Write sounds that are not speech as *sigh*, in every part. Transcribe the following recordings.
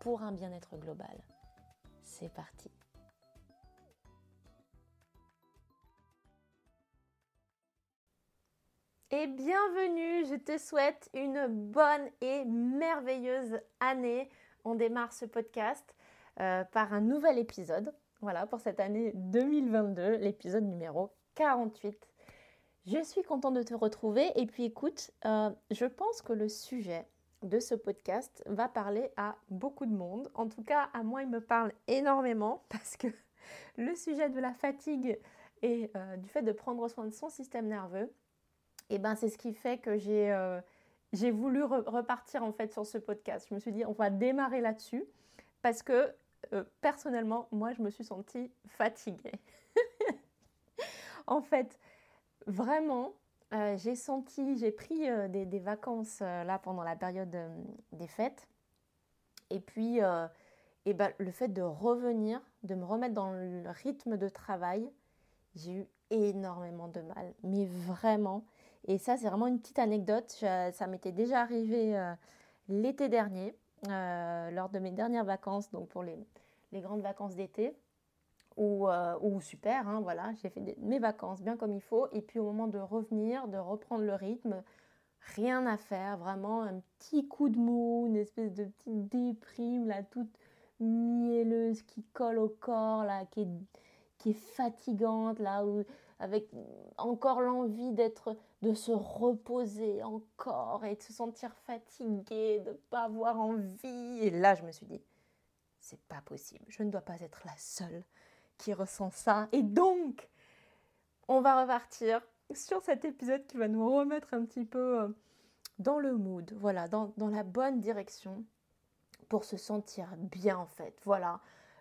pour un bien-être global. C'est parti. Et bienvenue, je te souhaite une bonne et merveilleuse année. On démarre ce podcast euh, par un nouvel épisode. Voilà, pour cette année 2022, l'épisode numéro 48. Je suis contente de te retrouver et puis écoute, euh, je pense que le sujet de ce podcast va parler à beaucoup de monde. En tout cas, à moi, il me parle énormément *laughs* parce que le sujet de la fatigue et euh, du fait de prendre soin de son système nerveux, et eh ben, c'est ce qui fait que j'ai euh, voulu repartir en fait sur ce podcast. Je me suis dit, on va démarrer là-dessus parce que euh, personnellement, moi, je me suis sentie fatiguée. *laughs* en fait, vraiment, euh, j'ai senti, j'ai pris euh, des, vacances là pendant la période des fêtes. Et puis, et ben, le fait de revenir, de me remettre dans le rythme de travail, j'ai eu énormément de mal. Mais vraiment. Et ça, c'est vraiment une petite anecdote. ça m'était déjà arrivé l'été dernier. Euh, lors de mes dernières vacances, donc pour les, grandes vacances d'été, ou, euh, super, hein, voilà, j'ai fait mes vacances bien comme il faut, et puis au moment de revenir, de reprendre le rythme, rien à faire, vraiment un petit coup de mou, une espèce de petite déprime, là, toute mielleuse qui colle au corps, là, qui est, fatigante, là, avec encore l'envie d'être, de se reposer encore et de se sentir fatigué, de pas avoir envie. Et là, je me suis dit, c'est pas possible, je ne dois pas être la seule qui ressent ça. Et donc, on va repartir sur cet épisode qui va nous remettre un petit peu euh, dans le mood, voilà, dans, la bonne direction pour se sentir bien en fait. Voilà,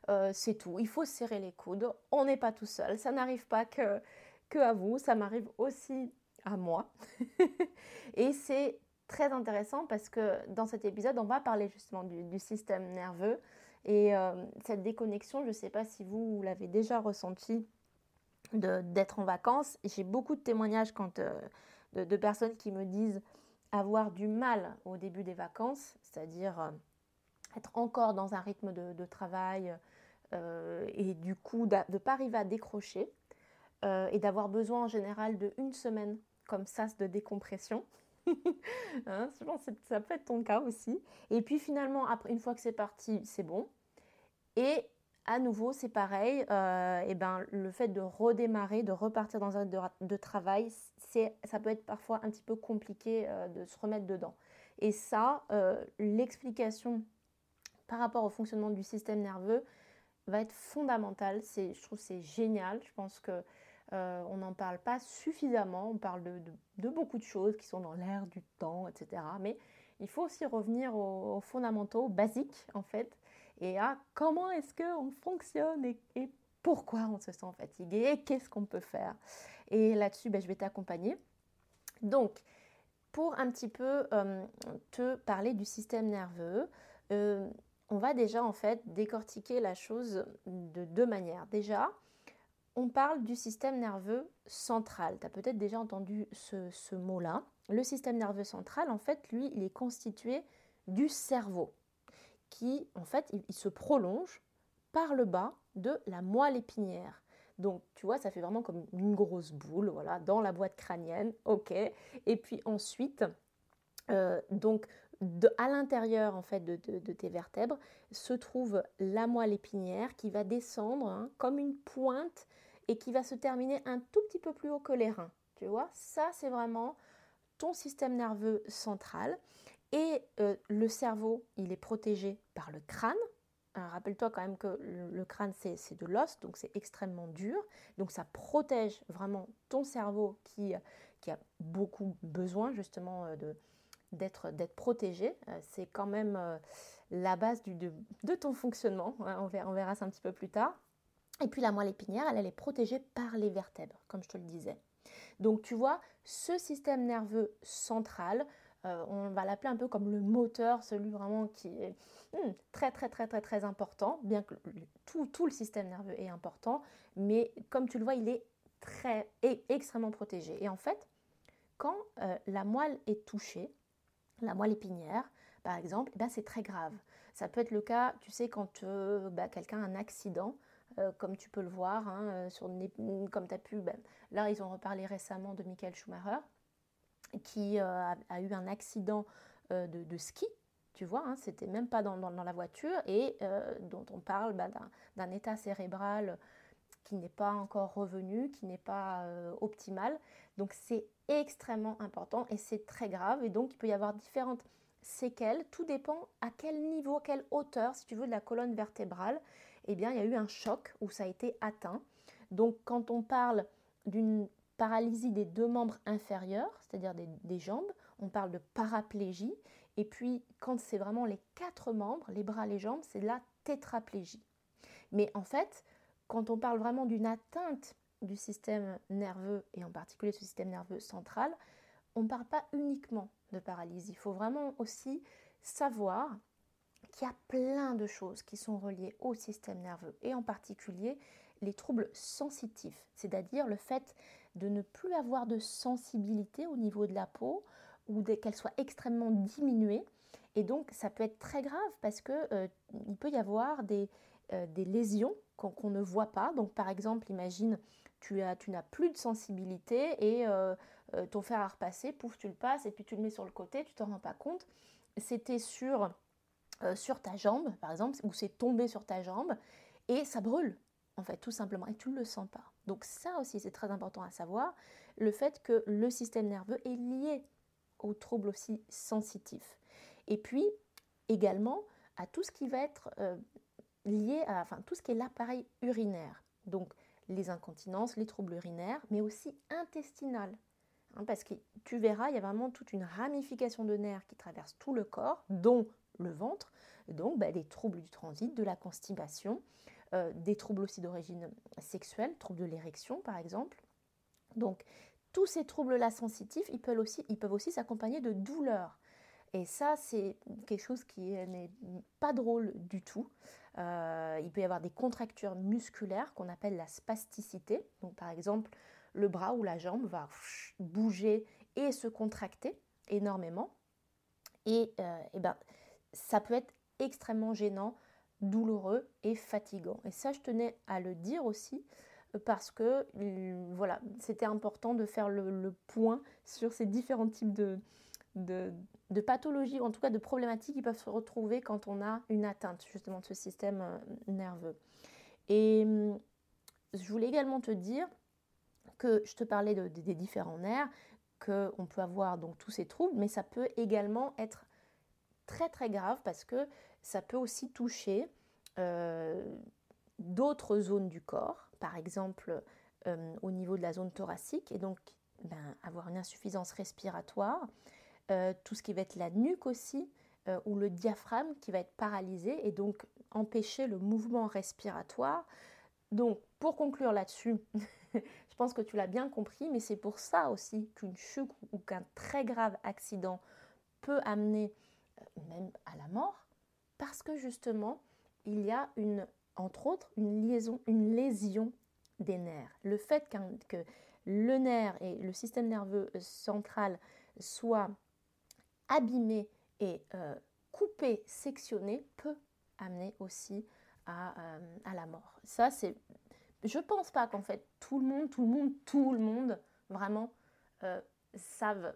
euh, c'est tout. Il faut serrer les coudes. On n'est pas tout seul. Ça n'arrive pas que, que à vous. Ça m'arrive aussi à moi. *laughs* et c'est très intéressant parce que dans cet épisode, on va parler justement du, système nerveux. Et euh, cette déconnexion, je ne sais pas si vous l'avez déjà ressenti d'être en vacances. J'ai beaucoup de témoignages quand, euh, de, personnes qui me disent avoir du mal au début des vacances, c'est-à-dire être encore dans un rythme de, travail euh, et du coup de ne pas arriver à décrocher euh, et d'avoir besoin en général de une semaine comme ça de décompression. *laughs* hein, je pense que ça peut être ton cas aussi. Et puis finalement, après, une fois que c'est parti, c'est bon. Et à nouveau, c'est pareil. Euh, et ben, le fait de redémarrer, de repartir dans un de, de travail, ça peut être parfois un petit peu compliqué de se remettre dedans. Et ça, l'explication par rapport au fonctionnement du système nerveux va être fondamental. C'est, je trouve c'est génial. Je pense que euh, on n'en parle pas suffisamment. On parle de, beaucoup de choses qui sont dans l'air du temps, etc. Mais il faut aussi revenir aux, fondamentaux, aux basiques en fait, et à comment est-ce qu'on fonctionne et, pourquoi on se sent fatigué et qu'est-ce qu'on peut faire? Et là-dessus, ben, je vais t'accompagner. Donc, pour un petit peu te parler du système nerveux, euh, on va déjà en fait décortiquer la chose de deux manières. Déjà, on parle du système nerveux central. Tu as peut-être déjà entendu ce, mot-là. Le système nerveux central, en fait, lui, il est constitué du cerveau, qui, en fait, il, se prolonge par le bas de la moelle épinière. Donc, tu vois, ça fait vraiment comme une grosse boule, voilà, dans la boîte crânienne, ok. Et puis ensuite, euh, donc, à l'intérieur en fait de, tes vertèbres se trouve la moelle épinière qui va descendre hein, comme une pointe et qui va se terminer un tout petit peu plus haut que les reins. Tu vois, ça c'est vraiment ton système nerveux central et euh, le cerveau il est protégé par le crâne. Rappelle-toi quand même que le, crâne c'est de l'os donc c'est extrêmement dur donc ça protège vraiment ton cerveau qui, qui a beaucoup besoin justement euh, de d'être protégé. Euh, c'est quand même euh, la base de, ton fonctionnement. Hein, on verra, ça un petit peu plus tard. Et puis la moelle épinière, elle est protégée par les vertèbres, comme je te le disais. Donc tu vois, ce système nerveux central, euh, on va l'appeler un peu comme le moteur, celui vraiment qui est hmm, très très très très très important, bien que tout, le système nerveux est important, mais comme tu le vois, il est très extrêmement protégé. Et en fait, quand euh, la moelle est touchée, la moelle épinière, par exemple, eh ben, c'est très grave. Ça peut être le cas, tu sais, quand euh, bah, quelqu'un a un accident, comme tu peux le voir, hein, comme tu as pu. Ben, là, ils ont reparlé récemment de Michael Schumacher, qui a, eu un accident de, ski, tu vois, hein, c'était même pas dans, la voiture, et dont on parle bah, d'un état cérébral qui n'est pas encore revenu, qui n'est pas optimal. Donc c'est extrêmement important et c'est très grave. Et donc, il peut y avoir différentes séquelles. Tout dépend à quel niveau, à quelle hauteur, si tu veux, de la colonne vertébrale. Eh bien, il y a eu un choc où ça a été atteint. Donc, quand on parle d'une paralysie des deux membres inférieurs, c'est-à-dire des, jambes, on parle de paraplégie. Et puis, quand c'est vraiment les quatre membres, les bras, les jambes, c'est la tétraplégie. Mais en fait, quand on parle vraiment d'une atteinte du système nerveux et en particulier ce système nerveux central, on ne parle pas uniquement de paralysie. Il faut vraiment aussi savoir qu'il y a plein de choses qui sont reliées au système nerveux et en particulier les troubles sensitifs, c'est-à-dire le fait de ne plus avoir de sensibilité au niveau de la peau ou qu'elle soit extrêmement diminuée. Et donc ça peut être très grave parce qu'il euh, peut y avoir des, euh, lésions qu'on ne voit pas. Donc par exemple, imagine tu, as, tu n'as plus de sensibilité et euh, euh, ton fer à repasser, pouf, tu le passes et puis tu le mets sur le côté, tu t'en rends pas compte. C'était sur ta jambe, par exemple, ou c'est tombé sur ta jambe et ça brûle, en fait, tout simplement, et tu ne le sens pas. Donc ça aussi, c'est très important à savoir, le fait que le système nerveux est lié aux troubles aussi sensitifs. Et puis, également, à tout ce qui va être lié à enfin, tout ce qui est l'appareil urinaire. Donc, les incontinences, les troubles urinaires, mais aussi intestinales. Hein, parce que tu verras, il y a vraiment toute une ramification de nerfs qui traverse tout le corps, dont le ventre, donc bah, des troubles du transit, de la constipation, euh, des troubles aussi d'origine sexuelle, troubles de l'érection par exemple. Donc tous ces troubles-là sensitifs, ils peuvent aussi, ils peuvent aussi s'accompagner de douleurs. Et ça, c'est quelque chose qui n'est pas drôle du tout. Euh, il peut y avoir des contractures musculaires qu'on appelle la spasticité. Donc par exemple, le bras ou la jambe va bouger et se contracter énormément. Et, euh, ben, ça peut être extrêmement gênant, douloureux et fatigant. Et ça, je tenais à le dire aussi parce que voilà, c'était important de faire le, point sur ces différents types de, de, pathologies, ou en tout cas de problématiques qui peuvent se retrouver quand on a une atteinte justement de ce système euh, nerveux. Et je voulais également te dire que je te parlais des différents nerfs, qu'on peut avoir donc tous ces troubles, mais ça peut également être très très grave parce que ça peut aussi toucher euh, d'autres zones du corps, par exemple euh, au niveau de la zone thoracique, et donc ben, avoir une insuffisance respiratoire, euh, tout ce qui va être la nuque aussi, euh, ou le diaphragme qui va être paralysé et donc empêcher le mouvement respiratoire. Donc, pour conclure là-dessus, *laughs* je pense que tu l'as bien compris, mais c'est pour ça aussi qu'une chute ou qu'un très grave accident peut amener euh, même à la mort, parce que justement, il y a une, entre autres, une liaison, une lésion des nerfs. Le fait que le nerf et le système nerveux central soient abîmé et euh, coupé, sectionné peut amener aussi à, euh, à la mort. Ça, c'est. Je pense pas qu'en fait tout le monde, tout le monde, tout le monde vraiment euh, savent,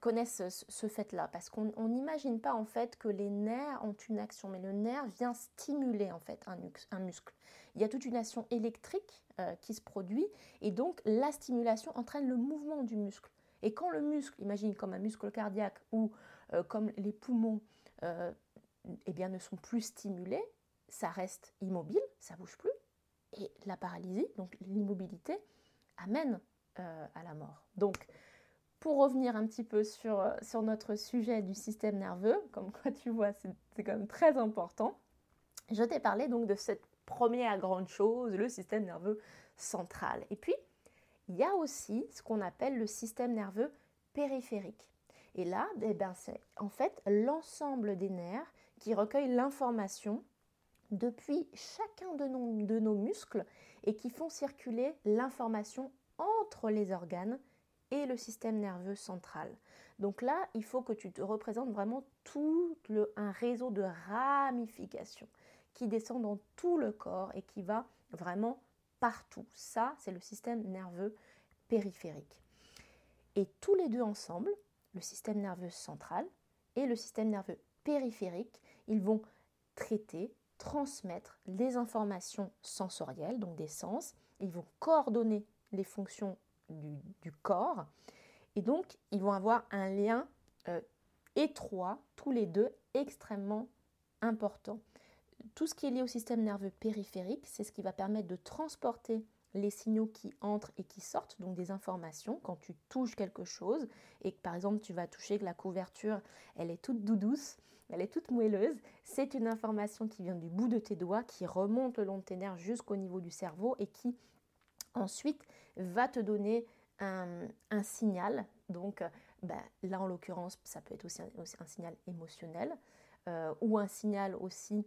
connaissent ce, fait-là, parce qu'on n'imagine pas en fait que les nerfs ont une action, mais le nerf vient stimuler en fait un, muscle. Il y a toute une action électrique qui se produit, et donc la stimulation entraîne le mouvement du muscle. Et quand le muscle, imagine comme un muscle cardiaque ou euh, comme les poumons, euh, eh bien, ne sont plus stimulés, ça reste immobile, ça bouge plus. Et la paralysie, donc l'immobilité, amène euh, à la mort. Donc, pour revenir un petit peu sur, euh, sur notre sujet du système nerveux, comme quoi tu vois, c'est quand même très important, je t'ai parlé donc de cette première grande chose, le système nerveux central. Et puis, il y a aussi ce qu'on appelle le système nerveux périphérique. Et là, eh ben, c'est en fait l'ensemble des nerfs qui recueillent l'information depuis chacun de nos, de nos muscles et qui font circuler l'information entre les organes le système nerveux central. Donc là, il faut que tu te représentes vraiment tout le, un réseau de ramifications qui descend dans tout le corps et qui va vraiment partout. Ça, c'est le système nerveux périphérique. Et tous les deux ensemble, le système nerveux central et le système nerveux périphérique, ils vont traiter, transmettre les informations sensorielles, donc des sens, ils vont coordonner les fonctions du, corps, et donc ils vont avoir un lien euh, étroit, tous les deux, extrêmement important. Tout ce qui est lié au système nerveux périphérique, c'est ce qui va permettre de transporter les signaux qui entrent et qui sortent, donc des informations, quand tu touches quelque chose. Et que par exemple tu vas toucher que la couverture, elle est toute douce, elle est toute moelleuse, c'est une information qui vient du bout de tes doigts, qui remonte le long de tes nerfs jusqu'au niveau du cerveau et qui ensuite va te donner un, signal. Donc ben, là en l'occurrence, ça peut être aussi un, signal émotionnel euh, ou un signal aussi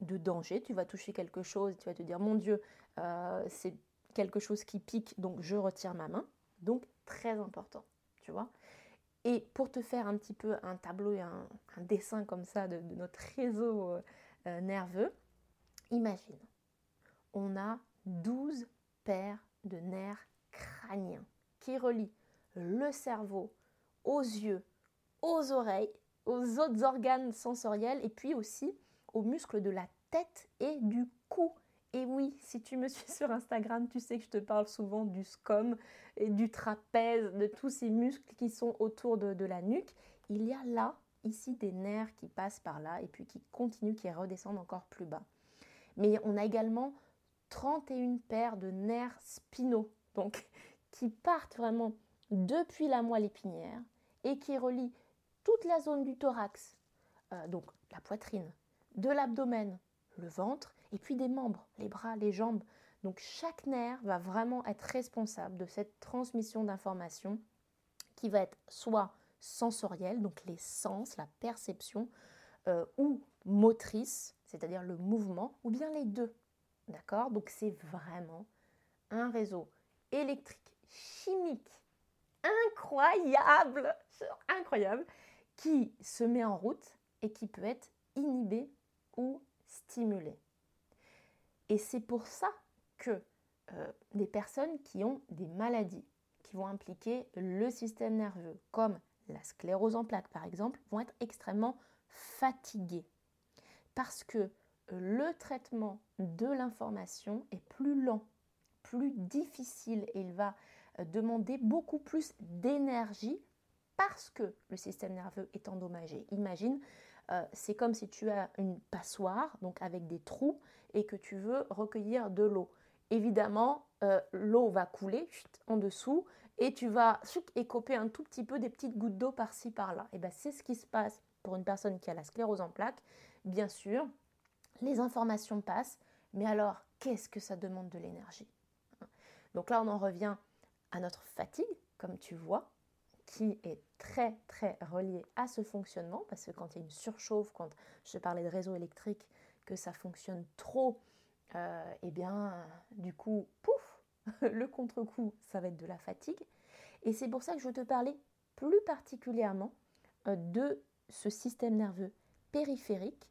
de danger. Tu vas toucher quelque chose, tu vas te dire mon Dieu, euh, c'est quelque chose qui pique, donc je retire ma main. Donc très important, tu vois. Et pour te faire un petit peu un tableau et un, dessin comme ça de, notre réseau euh, euh, nerveux, imagine, on a 12 paires de nerfs crâniens qui relient le cerveau aux yeux, aux oreilles, aux autres organes sensoriels et puis aussi aux muscles de la tête et du cou. Et oui, si tu me *laughs* suis sur Instagram, tu sais que je te parle souvent du scom et du trapèze, de tous ces muscles qui sont autour de, la nuque. Il y a là, ici, des nerfs qui passent par là et puis qui continuent, qui redescendent encore plus bas. Mais on a également 31 paires de nerfs spinaux, donc *laughs* qui partent vraiment depuis la moelle épinière et qui relient toute la zone du thorax, euh, donc la poitrine, de l'abdomen, le ventre et puis des membres, les bras, les jambes. Donc chaque nerf va vraiment être responsable de cette transmission d'informations qui va être soit sensorielle, donc les sens, la perception, euh, ou motrice, c'est-à-dire le mouvement, ou bien les deux. D'accord? Donc c'est vraiment un réseau électrique, chimique, incroyable, *laughs* incroyable, qui se met en route et qui peut être inhibé ou stimulé. Et c'est pour ça que euh, des personnes qui ont des maladies qui vont impliquer le système nerveux, comme la sclérose en plaques par exemple, vont être extrêmement fatiguées. Parce que le traitement de l'information est plus lent, plus difficile et il va euh, demander beaucoup plus d'énergie parce que le système nerveux est endommagé. Imagine, c'est comme si tu as une passoire, donc avec des trous, et que tu veux recueillir de l'eau. Évidemment, euh, l'eau va couler en dessous et tu vas écoper un tout petit peu des petites gouttes d'eau par-ci par-là. Et ben c'est ce qui se passe pour une personne qui a la sclérose en plaques. Bien sûr, les informations passent, mais alors qu'est-ce que ça demande de l'énergie Donc là, on en revient à notre fatigue, comme tu vois, qui est très très reliée à ce fonctionnement, parce que quand il y a une surchauffe, quand je parlais de réseau électrique, que ça fonctionne trop, euh, eh bien, du coup, pouf, *laughs* le contre-coup, ça va être de la fatigue. Et c'est pour ça que je veux te parler plus particulièrement euh, de ce système nerveux périphérique,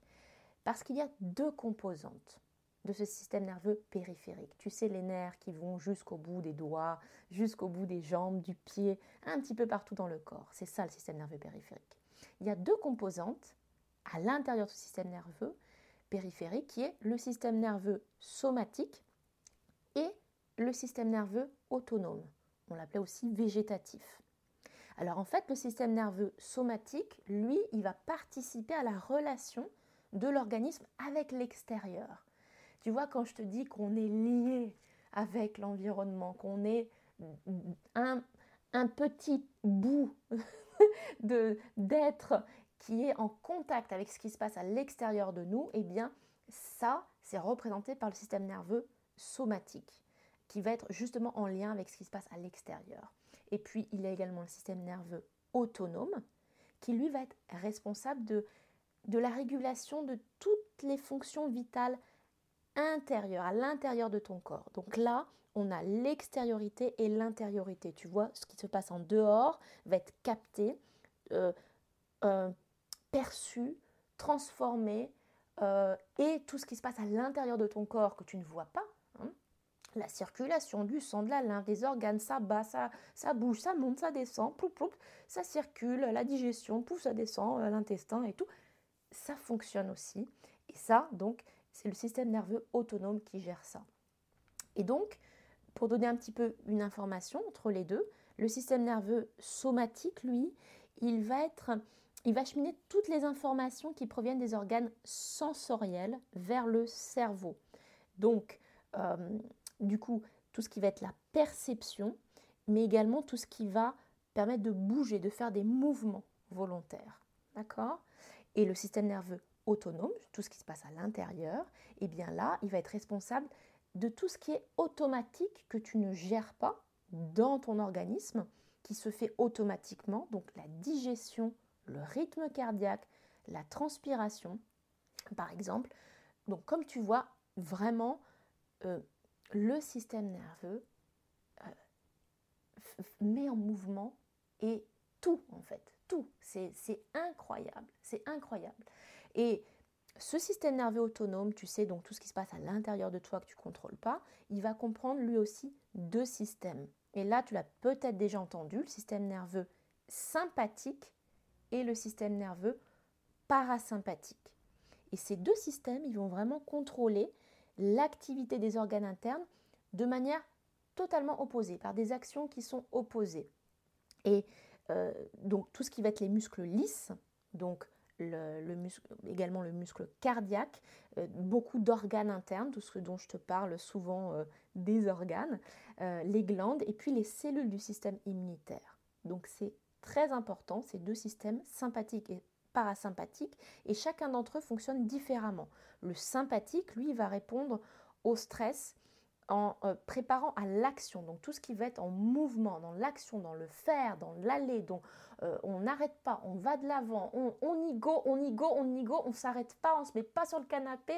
parce qu'il y a deux composantes de ce système nerveux périphérique. Tu sais, les nerfs qui vont jusqu'au bout des doigts, jusqu'au bout des jambes, du pied, un petit peu partout dans le corps. C'est ça le système nerveux périphérique. Il y a deux composantes à l'intérieur de ce système nerveux périphérique qui est le système nerveux somatique et le système nerveux autonome. On l'appelait aussi végétatif. Alors en fait, le système nerveux somatique, lui, il va participer à la relation de l'organisme avec l'extérieur. Tu vois, quand je te dis qu'on est lié avec l'environnement, qu'on est un petit bout *laughs* d'être qui est en contact avec ce qui se passe à l'extérieur de nous, eh bien ça, c'est représenté par le système nerveux somatique, qui va être justement en lien avec ce qui se passe à l'extérieur. Et puis, il y a également le système nerveux autonome, qui lui va être responsable de, de la régulation de toutes les fonctions vitales intérieures, à l'intérieur de ton corps. Donc là, on a l'extériorité et l'intériorité. Tu vois, ce qui se passe en dehors va être capté, euh, euh, perçu, transformé, euh, et tout ce qui se passe à l'intérieur de ton corps que tu ne vois pas, hein, la circulation du sang, de la lymphe, des organes, ça bat, ça, ça bouge, ça monte, ça descend, ploup, ça circule, la digestion, pouf, ça descend, l'intestin et tout, ça fonctionne aussi. Et ça, donc, c'est le système nerveux autonome qui gère ça. Et donc, pour donner un petit peu une information entre les deux, le système nerveux somatique, lui, il va être il va cheminer toutes les informations qui proviennent des organes sensoriels vers le cerveau. Donc, euh, du coup, tout ce qui va être la perception, mais également tout ce qui va permettre de bouger, de faire des mouvements volontaires. D'accord? Et le système nerveux autonome, tout ce qui se passe à l'intérieur, et eh bien là, il va être responsable de tout ce qui est automatique que tu ne gères pas dans ton organisme, qui se fait automatiquement, donc la digestion, le rythme cardiaque, la transpiration, par exemple. Donc comme tu vois, vraiment, euh, le système nerveux euh, met en mouvement et tout, en fait, tout. C'est incroyable, c'est incroyable. Et ce système nerveux autonome, tu sais, donc tout ce qui se passe à l'intérieur de toi que tu ne contrôles pas, il va comprendre lui aussi deux systèmes. Et là, tu l'as peut-être déjà entendu, le système nerveux sympathique et le système nerveux parasympathique. Et ces deux systèmes, ils vont vraiment contrôler l'activité des organes internes de manière totalement opposée, par des actions qui sont opposées. Et euh, donc tout ce qui va être les muscles lisses, donc également le muscle cardiaque, euh, beaucoup d'organes internes, tout ce dont je te parle souvent euh, des organes, les glandes et puis les cellules du système immunitaire. Donc c'est très important, ces deux systèmes sympathiques et parasympathiques, et chacun d'entre eux fonctionne différemment. Le sympathique, lui, va répondre au stress en euh, préparant à l'action, donc tout ce qui va être en mouvement, dans l'action, dans le faire, dans l'aller, dont euh, on n'arrête pas, on va de l'avant, on, y go, on y go, on y go, on s'arrête pas, on se met pas sur le canapé,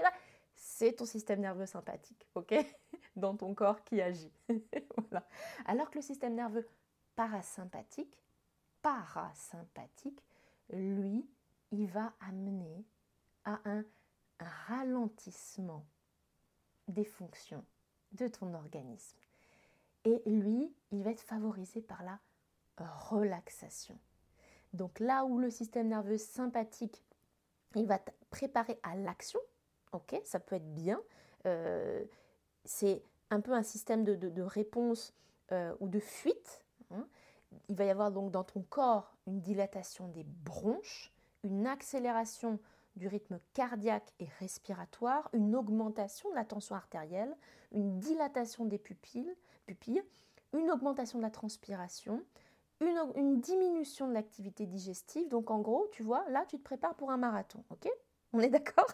c'est ton système nerveux sympathique, ok? *laughs* Dans ton corps qui agit. *laughs* Alors que le système nerveux parasympathique, parasympathique, lui, il va amener à un ralentissement des fonctions de ton organisme. Et lui, il va être favorisé par la relaxation. Donc là où le système nerveux sympathique, il va te préparer à l'action, ok, ça peut être bien. Euh, c'est un peu un système de, réponse euh, ou de fuite. Hein. Il va y avoir donc dans ton corps une dilatation des bronches, une accélération du rythme cardiaque et respiratoire, une augmentation de la tension artérielle, une dilatation des pupilles, une augmentation de la transpiration, une, une diminution de l'activité digestive. Donc en gros, tu vois, là, tu te prépares pour un marathon, ok? On est d'accord?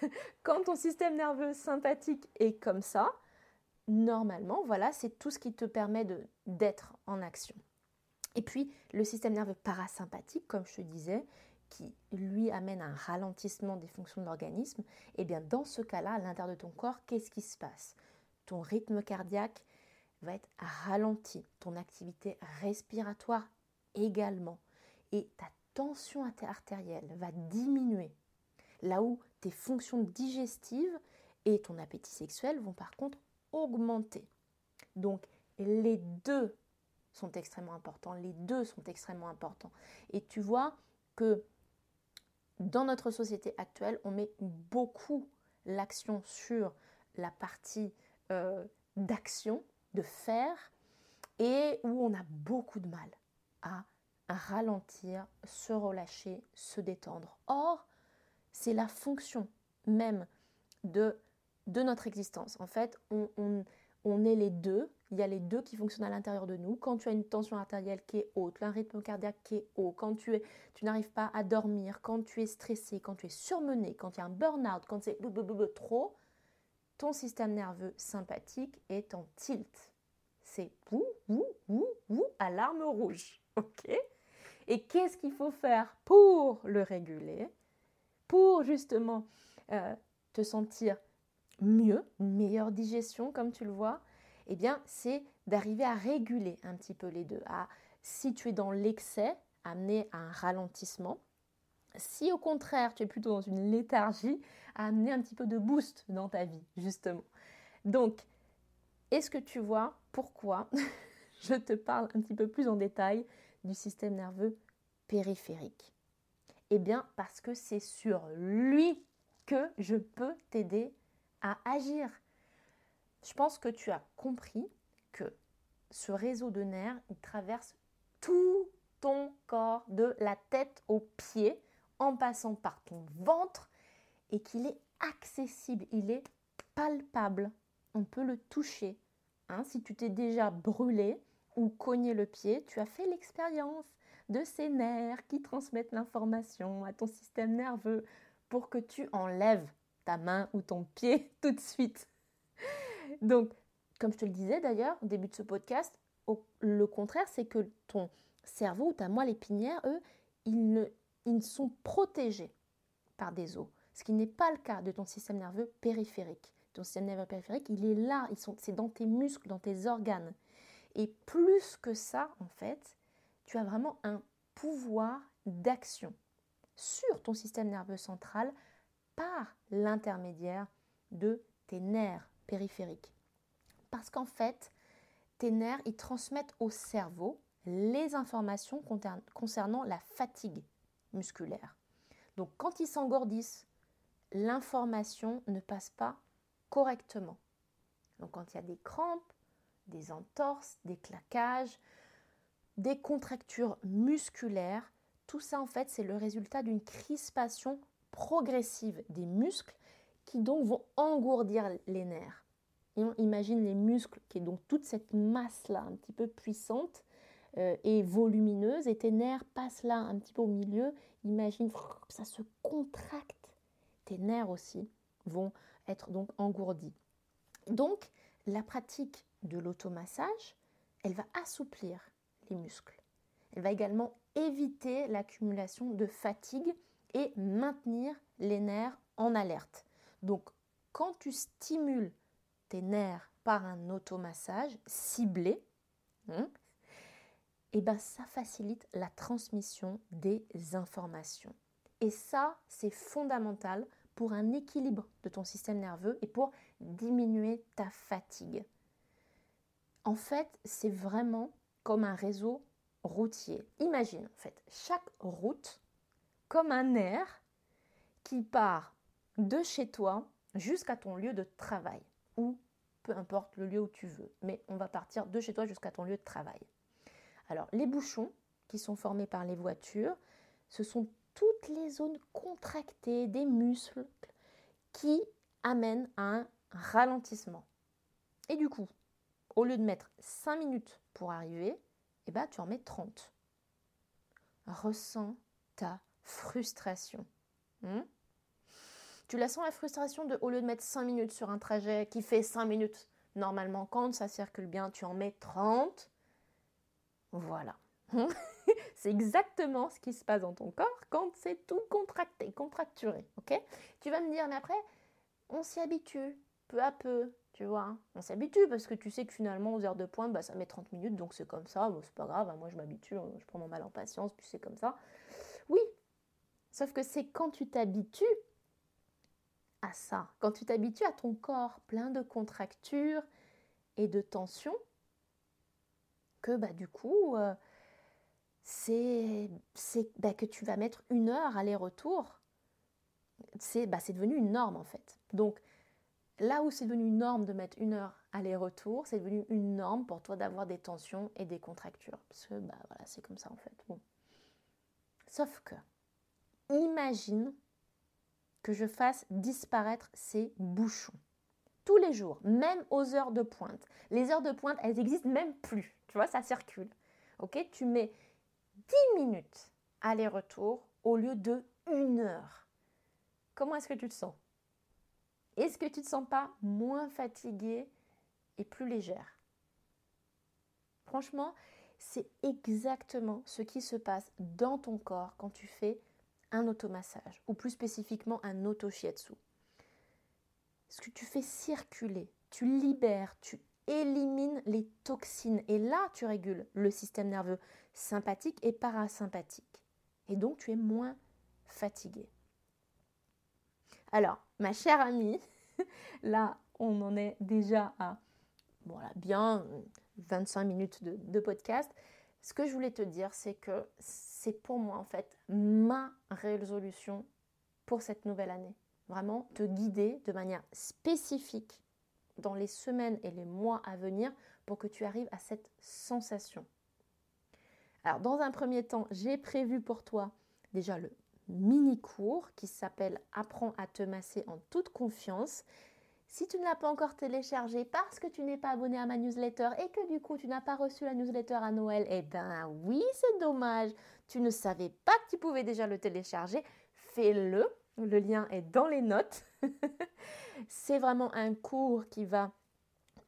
*laughs* Quand ton système nerveux sympathique est comme ça, normalement, voilà, c'est tout ce qui te permet d'être en action. Et puis, le système nerveux parasympathique, comme je te disais, qui lui amène un ralentissement des fonctions de l'organisme, et eh bien dans ce cas-là, à l'intérieur de ton corps, qu'est-ce qui se passe? Ton rythme cardiaque va être ralenti, ton activité respiratoire également, et ta tension artérielle va diminuer. Là où tes fonctions digestives et ton appétit sexuel vont par contre augmenter. Donc les deux sont extrêmement importants, les deux sont extrêmement importants. Et tu vois que dans notre société actuelle, on met beaucoup l'action sur la partie euh, d'action, de faire, et où on a beaucoup de mal à, ralentir, se relâcher, se détendre. Or, c'est la fonction même de, notre existence. En fait, on est les deux. Il y a les deux qui fonctionnent à l'intérieur de nous. Quand tu as une tension artérielle qui est haute, un rythme cardiaque qui est haut, quand tu, es, tu n'arrives pas à dormir, quand tu es stressé, quand tu es surmené, quand il y a un burn-out, quand c'est trop, ton système nerveux sympathique est en tilt. C'est ouh, ouh, ouh, ouh, alarme rouge. *laughs* OK? Et qu'est-ce qu'il faut faire pour le réguler? Pour justement euh, te sentir mieux, une meilleure digestion, comme tu le vois, eh bien, c'est d'arriver à réguler un petit peu les deux, à, si tu es dans l'excès, amener à un ralentissement. Si au contraire, tu es plutôt dans une léthargie, amener un petit peu de boost dans ta vie, justement. Donc, est-ce que tu vois pourquoi *laughs* je te parle un petit peu plus en détail du système nerveux périphérique? Eh bien, parce que c'est sur lui que je peux t'aider à agir. Je pense que tu as compris que ce réseau de nerfs, il traverse tout ton corps, de la tête aux pieds, en passant par ton ventre, et qu'il est accessible, il est palpable. On peut le toucher. Hein, si tu t'es déjà brûlé ou cogné le pied, tu as fait l'expérience de ces nerfs qui transmettent l'information à ton système nerveux pour que tu enlèves ta main ou ton pied *laughs* tout de suite. Donc, comme je te le disais d'ailleurs au début de ce podcast, le contraire, c'est que ton cerveau ou ta moelle épinière, eux, ils, ne, ils sont protégés par des os. Ce qui n'est pas le cas de ton système nerveux périphérique. Ton système nerveux périphérique, il est là, c'est dans tes muscles, dans tes organes. Et plus que ça, en fait, tu as vraiment un pouvoir d'action sur ton système nerveux central par l'intermédiaire de tes nerfs périphériques. Parce qu'en fait, tes nerfs, ils transmettent au cerveau les informations concernant la fatigue musculaire. Donc quand ils s'engourdissent, l'information ne passe pas correctement. Donc quand il y a des crampes, des entorses, des claquages, des contractures musculaires, tout ça en fait c'est le résultat d'une crispation progressive des muscles qui donc vont engourdir les nerfs. Et on imagine les muscles qui est donc toute cette masse-là un petit peu puissante euh, et volumineuse et tes nerfs passent là un petit peu au milieu. Imagine, ça se contracte. Tes nerfs aussi vont être donc engourdis. Donc la pratique de l'automassage, elle va assouplir les muscles. Elle va également éviter l'accumulation de fatigue et maintenir les nerfs en alerte. Donc, quand tu stimules tes nerfs par un automassage ciblé, hein, et eh ben ça facilite la transmission des informations. Et ça, c'est fondamental pour un équilibre de ton système nerveux et pour diminuer ta fatigue. En fait, c'est vraiment comme un réseau routier. Imagine, en fait, chaque route comme un nerf qui part de chez toi jusqu'à ton lieu de travail, ou peu importe le lieu où tu veux, mais on va partir de chez toi jusqu'à ton lieu de travail. Alors, les bouchons qui sont formés par les voitures, ce sont toutes les zones contractées des muscles qui amènent à un ralentissement. Et du coup, au lieu de mettre 5 minutes pour arriver, eh ben, tu en mets 30. Ressens ta frustration. Hmm? Tu la sens la frustration de, au lieu de mettre 5 minutes sur un trajet qui fait 5 minutes, normalement, quand ça circule bien, tu en mets 30. Voilà. *laughs* c'est exactement ce qui se passe dans ton corps quand c'est tout contracté, contracturé. Ok? Tu vas me dire, mais après, on s'y habitue peu à peu, tu vois. On s'habitue parce que tu sais que finalement, aux heures de pointe, bah, ça met 30 minutes, donc c'est comme ça. C'est pas grave, hein, moi je m'habitue, hein, je prends mon mal en patience, puis c'est comme ça. Oui, Sauf que c'est quand tu t'habitues à ça, quand tu t'habitues à ton corps plein de contractures et de tensions, que bah, du coup, euh, c'est bah, que tu vas mettre une heure aller-retour. C'est bah, devenu une norme en fait. Donc là où c'est devenu une norme de mettre une heure aller-retour, c'est devenu une norme pour toi d'avoir des tensions et des contractures. Parce que bah, voilà, c'est comme ça en fait. Sauf que imagine que je fasse disparaître ces bouchons. tous les jours, même aux heures de pointe. Les heures de pointe, elles n'existent même plus. Tu vois, ça circule. Ok Tu mets 10 minutes aller-retour au lieu de une heure. Comment est-ce que tu te sens? Est-ce que tu ne te sens pas moins fatiguée et plus légère? Franchement, c'est exactement ce qui se passe dans ton corps quand tu fais un automassage ou plus spécifiquement un auto-shiatsu. Ce que tu fais circuler, tu libères, tu élimines les toxines et là tu régules le système nerveux sympathique et parasympathique. Et donc tu es moins fatigué. Alors, ma chère amie, *laughs* là on en est déjà à voilà, bien 25 minutes de, podcast. Ce que je voulais te dire, c'est que pour moi en fait ma résolution pour cette nouvelle année. Vraiment te guider de manière spécifique dans les semaines et les mois à venir pour que tu arrives à cette sensation. Alors dans un premier temps, j'ai prévu pour toi déjà le mini cours qui s'appelle Apprends à te masser en toute confiance si tu ne l'as pas encore téléchargé parce que tu n'es pas abonné à ma newsletter et que du coup tu n'as pas reçu la newsletter à Noël, eh ben oui, c'est dommage. Tu ne savais pas que tu pouvais déjà le télécharger. Fais-le. Le lien est dans les notes. *laughs* c'est vraiment un cours qui va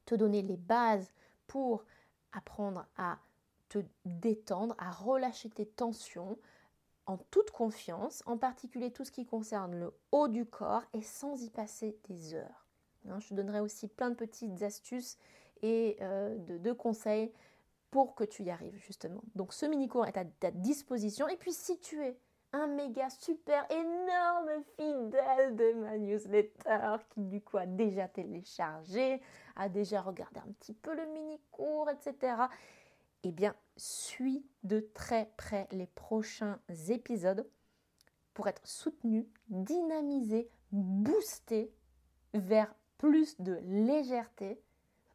te donner les bases pour apprendre à te détendre, à relâcher tes tensions en toute confiance, en particulier tout ce qui concerne le haut du corps et sans y passer des heures. Hein, je te donnerai aussi plein de petites astuces et euh, de, conseils pour que tu y arrives justement. Donc ce mini-cours est à ta disposition. Et puis si tu es un méga super énorme fidèle de ma newsletter qui du coup a déjà téléchargé, a déjà regardé un petit peu le mini-cours, etc. Eh bien, suis de très près les prochains épisodes pour être soutenu, dynamisé, boosté vers plus de légèreté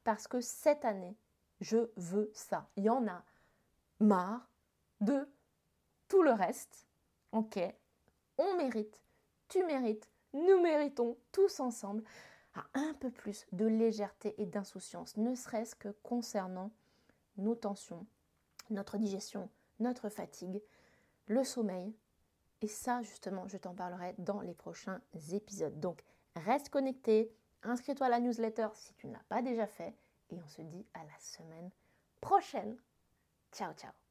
parce que cette année, je veux ça. Il y en a marre de tout le reste. Ok, on mérite, tu mérites, nous méritons tous ensemble un peu plus de légèreté et d'insouciance, ne serait-ce que concernant nos tensions, notre digestion, notre fatigue, le sommeil. Et ça, justement, je t'en parlerai dans les prochains épisodes. Donc, reste connecté, Inscris-toi à la newsletter si tu ne l'as pas déjà fait et on se dit à la semaine prochaine. Ciao ciao